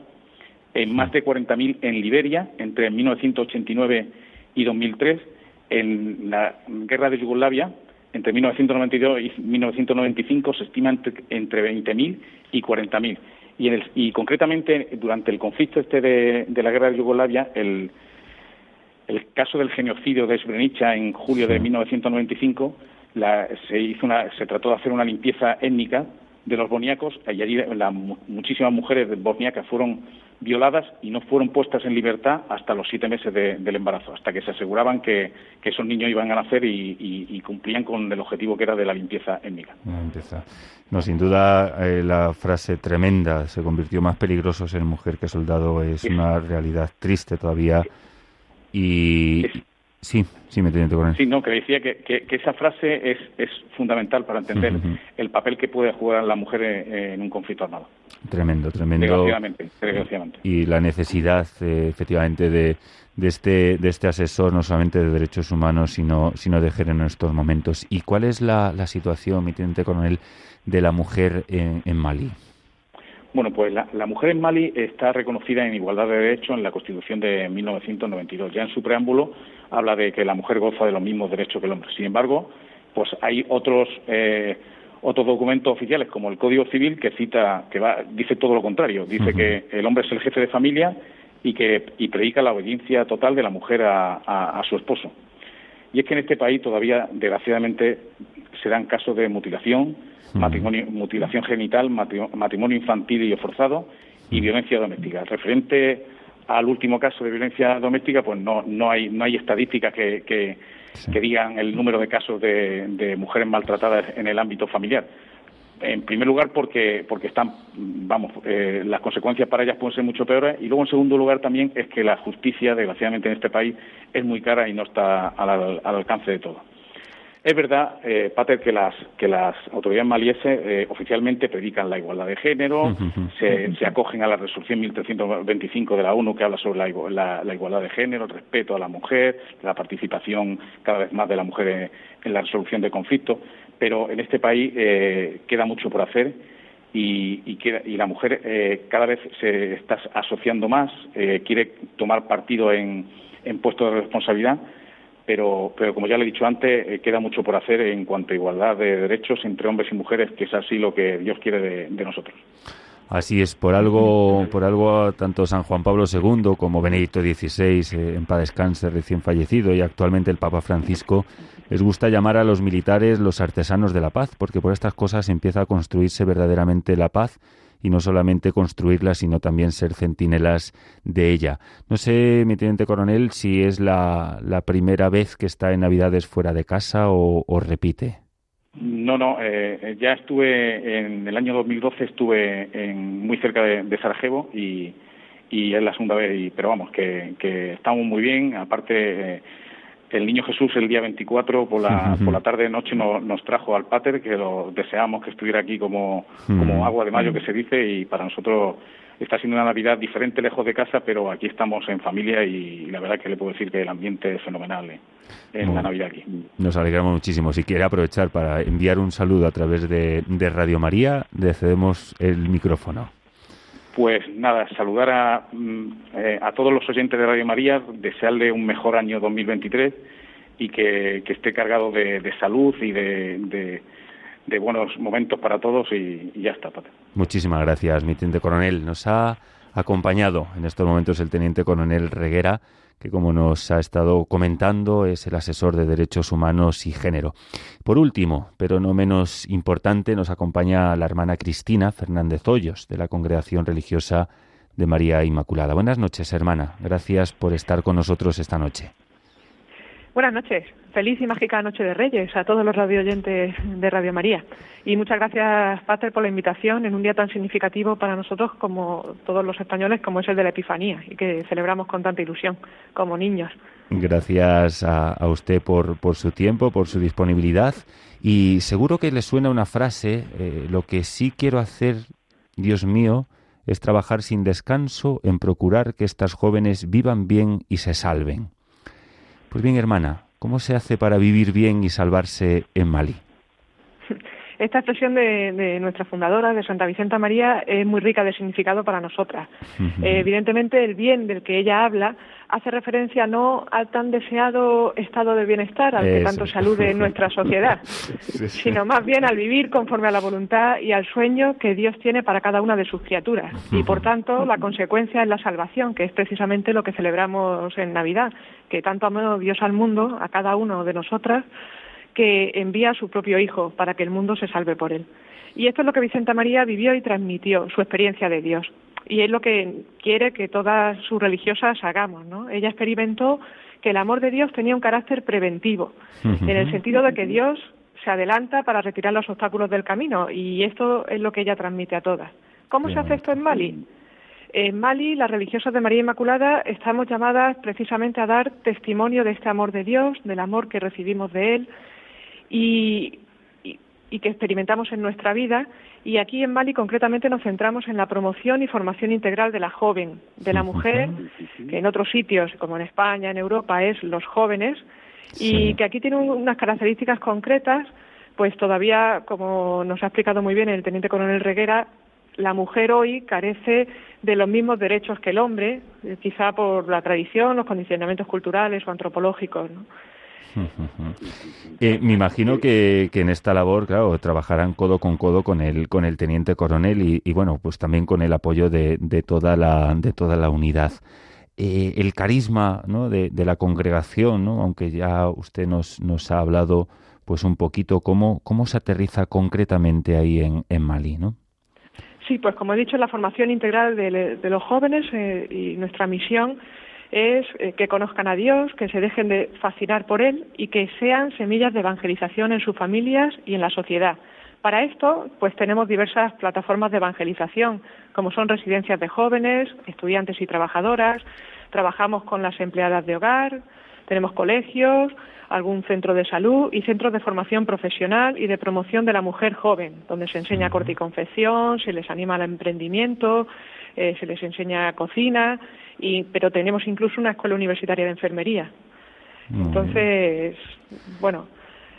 en más de 40.000 en Liberia entre 1989 y 2003, en la guerra de Yugoslavia entre 1992 y 1995 se estima entre, entre 20.000 y 40.000. Y, en el, y concretamente durante el conflicto este de, la guerra de Yugoslavia, el, el caso del genocidio de Srebrenica en julio de 1995, la, se, hizo una, se trató de hacer una limpieza étnica de los bosniacos y allí muchísimas mujeres bosniacas fueron violadas y no fueron puestas en libertad hasta los siete meses del embarazo, hasta que se aseguraban que, esos niños iban a nacer y, cumplían con el objetivo que era de la limpieza étnica. No, sin duda eh, la frase tremenda, se convirtió más peligroso ser mujer que soldado, es una realidad triste todavía. Y, Sí, sí, me entiendo con. Sí, no, que decía que, que, esa frase es, es fundamental para entender el papel que puede jugar la mujer en, un conflicto armado. Tremendo, tremendo. Desgraciadamente, desgraciadamente. Y la necesidad, eh, efectivamente, de, de, este, de este asesor, no solamente de derechos humanos, sino, sino de género en estos momentos. ¿Y cuál es la, la situación, mi teniente coronel, de la mujer en, en Mali? Bueno, pues la, mujer en Mali está reconocida en igualdad de derechos en la Constitución de 1992. Ya en su preámbulo habla de que la mujer goza de los mismos derechos que el hombre. Sin embargo, pues hay otros eh, otros documentos oficiales como el Código Civil que cita que va dice todo lo contrario. Dice que el hombre es el jefe de familia y que y predica la obediencia total de la mujer a, a su esposo. Y es que en este país todavía, desgraciadamente, se dan casos de mutilación matrimonio, mutilación genital, matrimonio infantil y forzado y violencia doméstica. Referente al último caso de violencia doméstica, pues no, no, hay, no hay estadísticas que, que, digan el número de casos de, mujeres maltratadas en el ámbito familiar. En primer lugar, porque, porque están, vamos, eh, las consecuencias para ellas pueden ser mucho peores. Y luego, en segundo lugar, también es que la justicia, desgraciadamente, en este país es muy cara y no está al alcance de todos. Es verdad, eh, Pater, que las, que las autoridades malieses eh, oficialmente predican la igualdad de género, se, acogen a la resolución 1325 de la ONU que habla sobre la, igualdad de género, el respeto a la mujer, la participación cada vez más de la mujer en, la resolución de conflictos, pero en este país eh, queda mucho por hacer y, y, la mujer eh, cada vez se está asociando más, eh, quiere tomar partido en, en puestos de responsabilidad pero, pero como ya le he dicho antes, eh, queda mucho por hacer en cuanto a igualdad de derechos entre hombres y mujeres, que es así lo que Dios quiere de, nosotros. Así es, por algo, por algo tanto San Juan Pablo II como Benedicto XVI, eh, en paz descanse, recién fallecido, y actualmente el Papa Francisco, Les gusta llamar a los militares los artesanos de la paz, porque por estas cosas empieza a construirse verdaderamente la paz y no solamente construirla, sino también ser centinelas de ella. No sé, mi teniente coronel, si es la, primera vez que está en Navidades fuera de casa o, repite. No, no, eh, ya estuve en el año 2012, estuve en, muy cerca de, Sarajevo y, y, es la segunda vez, pero vamos, que, estamos muy bien, aparte... Eh, el niño Jesús el día 24 por la, por la tarde noche nos, trajo al pater, que lo deseamos que estuviera aquí como, como agua de mayo que se dice y para nosotros está siendo una Navidad diferente lejos de casa, pero aquí estamos en familia y, la verdad que le puedo decir que el ambiente es fenomenal eh, en la Navidad aquí. Nos alegramos muchísimo. Si quiere aprovechar para enviar un saludo a través de, de Radio María, le cedemos el micrófono. Pues nada, saludar a, mm, eh, a todos los oyentes de Radio María, desearle un mejor año 2023 y que, esté cargado de, salud y de, de, buenos momentos para todos y, ya está. Muchísimas gracias, mi teniente coronel. Nos ha acompañado en estos momentos el teniente coronel Reguera que como nos ha estado comentando es el asesor de derechos humanos y género. Por último, pero no menos importante, nos acompaña la hermana Cristina Fernández Hoyos de la Congregación Religiosa de María Inmaculada. Buenas noches, hermana. Gracias por estar con nosotros esta noche. Buenas noches. Feliz y mágica Noche de Reyes a todos los radioyentes de Radio María. Y muchas gracias, Pater, por la invitación en un día tan significativo para nosotros como todos los españoles, como es el de la Epifanía, y que celebramos con tanta ilusión, como niños. Gracias a, usted por, por, su tiempo, por su disponibilidad. Y seguro que le suena una frase, eh, lo que sí quiero hacer, Dios mío, es trabajar sin descanso en procurar que estas jóvenes vivan bien y se salven. Pues bien, hermana, ¿cómo se hace para vivir bien y salvarse en Mali? Esta expresión de, nuestra fundadora, de Santa Vicenta María, es muy rica de significado para nosotras. Eh, evidentemente, el bien del que ella habla hace referencia no al tan deseado estado de bienestar al que tanto salude en nuestra sociedad, sino más bien al vivir conforme a la voluntad y al sueño que Dios tiene para cada una de sus criaturas. Y por tanto, la consecuencia es la salvación, que es precisamente lo que celebramos en Navidad, que tanto amó Dios al mundo, a cada uno de nosotras, que envía a su propio Hijo para que el mundo se salve por él. Y esto es lo que Vicenta María vivió y transmitió, su experiencia de Dios. Y es lo que quiere que todas sus religiosas hagamos, ¿no? Ella experimentó que el amor de Dios tenía un carácter preventivo, en el sentido de que Dios se adelanta para retirar los obstáculos del camino, y esto es lo que ella transmite a todas. ¿Cómo se hace esto en Mali? En Mali, las religiosas de María Inmaculada estamos llamadas precisamente a dar testimonio de este amor de Dios, del amor que recibimos de Él, y, que experimentamos en nuestra vida. Y aquí en Mali concretamente nos centramos en la promoción y formación integral de la joven, de la mujer, que en otros sitios, como en España, en Europa, es los jóvenes, y que aquí tiene unas características concretas, pues todavía, como nos ha explicado muy bien el teniente coronel Reguera, la mujer hoy carece de los mismos derechos que el hombre, eh, quizá por la tradición, los condicionamientos culturales o antropológicos. ¿no? Eh, me imagino que, en esta labor, claro, trabajarán codo con codo con el, con el teniente coronel y, bueno, pues también con el apoyo de, toda, la, de toda la unidad. Eh, el carisma ¿no? de, la congregación, ¿no? aunque ya usted nos, nos ha hablado pues un poquito cómo, cómo se aterriza concretamente ahí en, en Mali, ¿no? Sí, pues como he dicho, la formación integral de, los jóvenes eh, y nuestra misión es eh, que conozcan a Dios, que se dejen de fascinar por Él y que sean semillas de evangelización en sus familias y en la sociedad. Para esto, pues tenemos diversas plataformas de evangelización, como son residencias de jóvenes, estudiantes y trabajadoras, trabajamos con las empleadas de hogar, tenemos colegios, algún centro de salud y centros de formación profesional y de promoción de la mujer joven, donde se enseña corte y confección, se les anima al emprendimiento, eh, se les enseña cocina, y, pero tenemos incluso una escuela universitaria de enfermería. Entonces, bueno,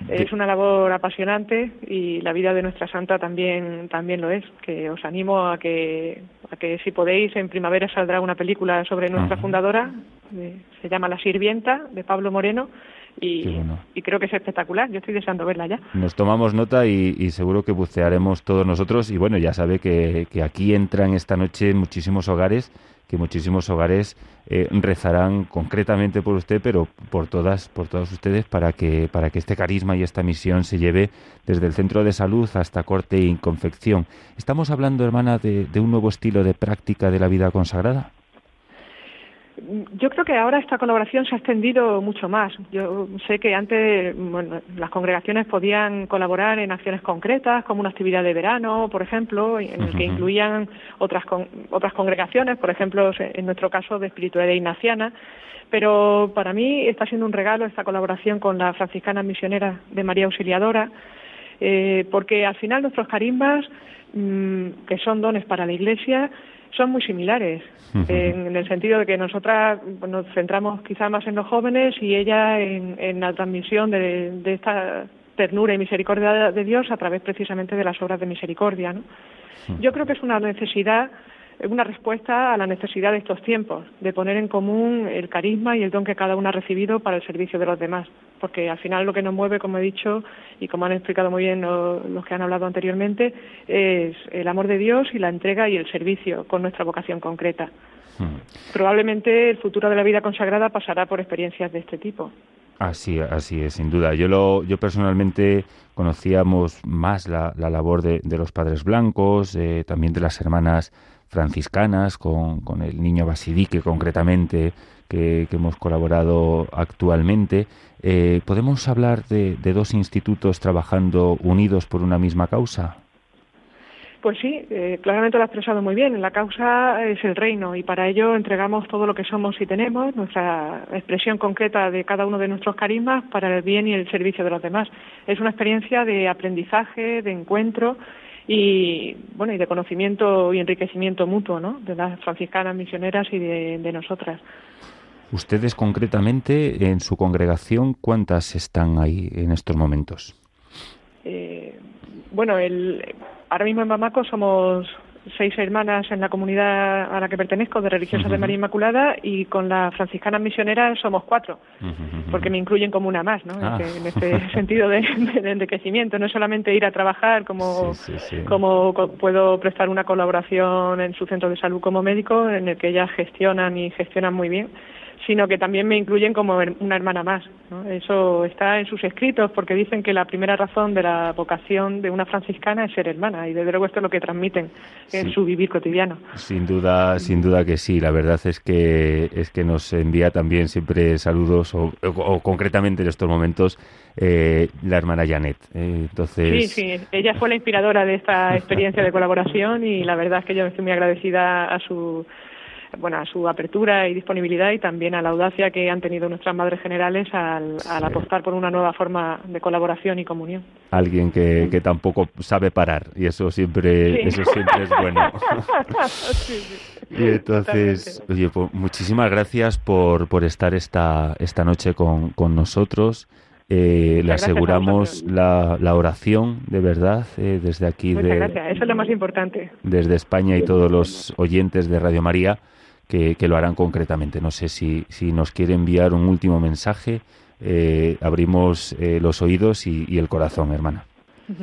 es una labor apasionante y la vida de nuestra santa también también lo es. Que os animo a que a que si podéis en primavera saldrá una película sobre nuestra fundadora, eh, se llama La sirvienta de Pablo Moreno y, creo que es espectacular. Yo estoy deseando verla ya. Nos tomamos nota y, seguro que bucearemos todos nosotros. Y bueno, ya sabe que, que aquí entran esta noche muchísimos hogares que muchísimos hogares eh, rezarán concretamente por usted, pero por todas, por todos ustedes, para que, para que este carisma y esta misión se lleve desde el centro de salud hasta corte y confección. ¿Estamos hablando, hermana, de un nuevo estilo de práctica de la vida consagrada? Yo creo que ahora esta colaboración se ha extendido mucho más. Yo sé que antes bueno, las congregaciones podían colaborar en acciones concretas, como una actividad de verano, por ejemplo, en el que incluían otras, otras congregaciones, por ejemplo, en nuestro caso de espiritualidad ignaciana. Pero para mí está siendo un regalo esta colaboración con la franciscana misionera de María Auxiliadora, eh, porque al final nuestros carimbas, mm, que son dones para la Iglesia, son muy similares, en, el sentido de que nosotras nos centramos quizá más en los jóvenes y ella en, la transmisión de, esta ternura y misericordia de Dios a través precisamente de las obras de misericordia. ¿no? Yo creo que es una necesidad una respuesta a la necesidad de estos tiempos, de poner en común el carisma y el don que cada uno ha recibido para el servicio de los demás. Porque al final lo que nos mueve, como he dicho y como han explicado muy bien los, que han hablado anteriormente, es el amor de Dios y la entrega y el servicio con nuestra vocación concreta. Hmm. Probablemente el futuro de la vida consagrada pasará por experiencias de este tipo. Así, así es, sin duda. Yo, lo, yo personalmente conocíamos más la, labor de, los padres blancos, eh, también de las hermanas franciscanas, con, con el niño Basilique concretamente, que, hemos colaborado actualmente. Eh, ¿Podemos hablar de, dos institutos trabajando unidos por una misma causa? Pues sí, eh, claramente lo ha expresado muy bien. La causa es el reino y para ello entregamos todo lo que somos y tenemos, nuestra expresión concreta de cada uno de nuestros carismas para el bien y el servicio de los demás. Es una experiencia de aprendizaje, de encuentro y bueno y de conocimiento y enriquecimiento mutuo ¿no? de las franciscanas misioneras y de, nosotras. Ustedes concretamente en su congregación, ¿cuántas están ahí en estos momentos? Eh, bueno, el, ahora mismo en Bamako somos seis hermanas en la comunidad a la que pertenezco, de religiosas de María Inmaculada, y con las franciscanas misioneras somos cuatro, porque me incluyen como una más, ¿no? En, este, este sentido de, enriquecimiento, no solamente ir a trabajar como, como puedo prestar una colaboración en su centro de salud como médico, en el que ellas gestionan y gestionan muy bien, sino que también me incluyen como una hermana más. Eso está en sus escritos porque dicen que la primera razón de la vocación de una franciscana es ser hermana y desde luego esto es lo que transmiten en su vivir cotidiano. Sin duda, sin duda que sí. La verdad es que es que nos envía también siempre saludos o, concretamente en estos momentos eh, la hermana Janet. Eh, entonces... Sí, sí. Ella fue la inspiradora de esta experiencia de colaboración y la verdad es que yo estoy muy agradecida a su bueno, a su apertura y disponibilidad y también a la audacia que han tenido nuestras madres generales al, apostar por una nueva forma de colaboración y comunión. Alguien que, que tampoco sabe parar y eso siempre, eso siempre es bueno. y entonces, oye, pues, muchísimas gracias por, por estar esta, esta noche con, con nosotros. Eh, le aseguramos la, la, oración de verdad eh, desde aquí. Muchas gracias, eso es lo más importante. Desde España y todos los oyentes de Radio María que, lo harán concretamente. No sé si, si nos quiere enviar un último mensaje. Eh, abrimos eh, los oídos y, el corazón, hermana.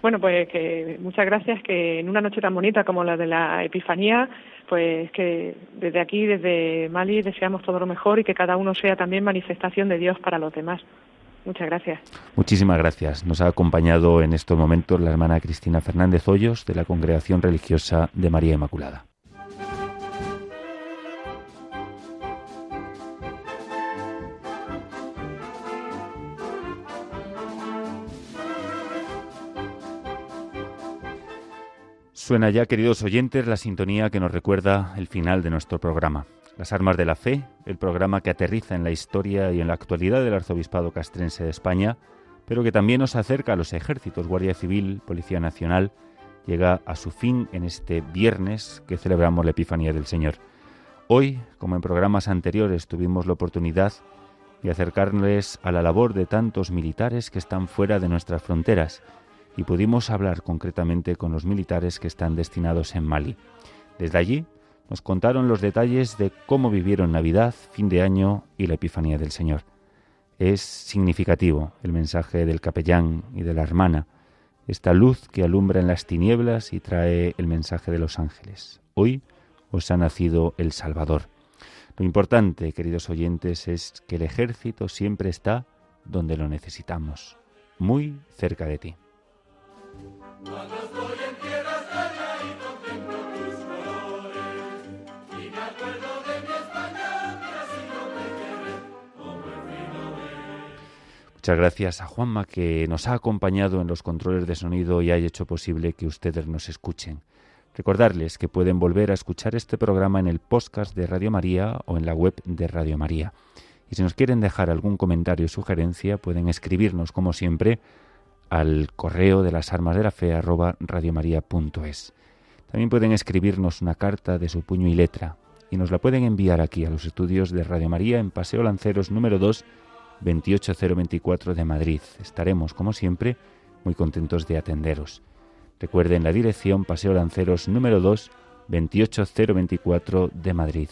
Bueno, pues que muchas gracias, que en una noche tan bonita como la de la Epifanía, pues que desde aquí, desde Mali, deseamos todo lo mejor y que cada uno sea también manifestación de Dios para los demás. Muchas gracias. Muchísimas gracias. Nos ha acompañado en estos momentos la hermana Cristina Fernández Hoyos de la Congregación Religiosa de María Inmaculada. Suena ya, queridos oyentes, la sintonía que nos recuerda el final de nuestro programa. Las Armas de la Fe, el programa que aterriza en la historia y en la actualidad del Arzobispado Castrense de España, pero que también nos acerca a los ejércitos, Guardia Civil, Policía Nacional, llega a su fin en este viernes que celebramos la Epifanía del Señor. Hoy, como en programas anteriores, tuvimos la oportunidad de acercarles a la labor de tantos militares que están fuera de nuestras fronteras y pudimos hablar concretamente con los militares que están destinados en Mali. Desde allí nos contaron los detalles de cómo vivieron Navidad, fin de año y la Epifanía del Señor. Es significativo el mensaje del capellán y de la hermana, esta luz que alumbra en las tinieblas y trae el mensaje de los ángeles. Hoy os ha nacido el Salvador. Lo importante, queridos oyentes, es que el ejército siempre está donde lo necesitamos, muy cerca de ti. Muchas gracias a Juanma que nos ha acompañado en los controles de sonido y ha hecho posible que ustedes nos escuchen. Recordarles que pueden volver a escuchar este programa en el podcast de Radio María o en la web de Radio María. Y si nos quieren dejar algún comentario o sugerencia, pueden escribirnos, como siempre, al correo de las armas de la fe arroba radiomaria.es. También pueden escribirnos una carta de su puño y letra y nos la pueden enviar aquí a los estudios de Radio María en Paseo Lanceros número 2 28024 de Madrid. Estaremos, como siempre, muy contentos de atenderos. Recuerden la dirección Paseo Lanceros número 2, 28024 de Madrid.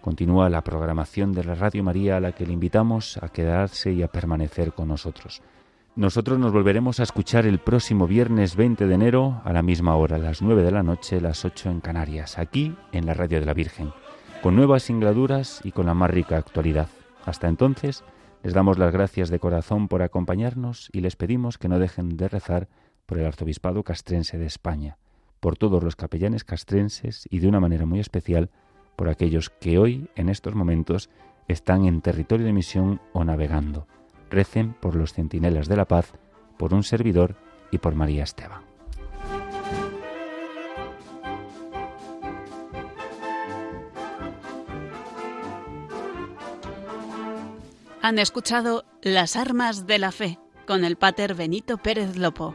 Continúa la programación de la Radio María a la que le invitamos a quedarse y a permanecer con nosotros. Nosotros nos volveremos a escuchar el próximo viernes 20 de enero a la misma hora, las 9 de la noche, las 8 en Canarias, aquí en la Radio de la Virgen, con nuevas singladuras y con la más rica actualidad. Hasta entonces, les damos las gracias de corazón por acompañarnos y les pedimos que no dejen de rezar por el arzobispado castrense de España, por todos los capellanes castrenses y de una manera muy especial por aquellos que hoy, en estos momentos, están en territorio de misión o navegando. Recen por los centinelas de la paz, por un servidor y por María Esteban. Han escuchado Las Armas de la Fe con el Pater Benito Pérez Lopo.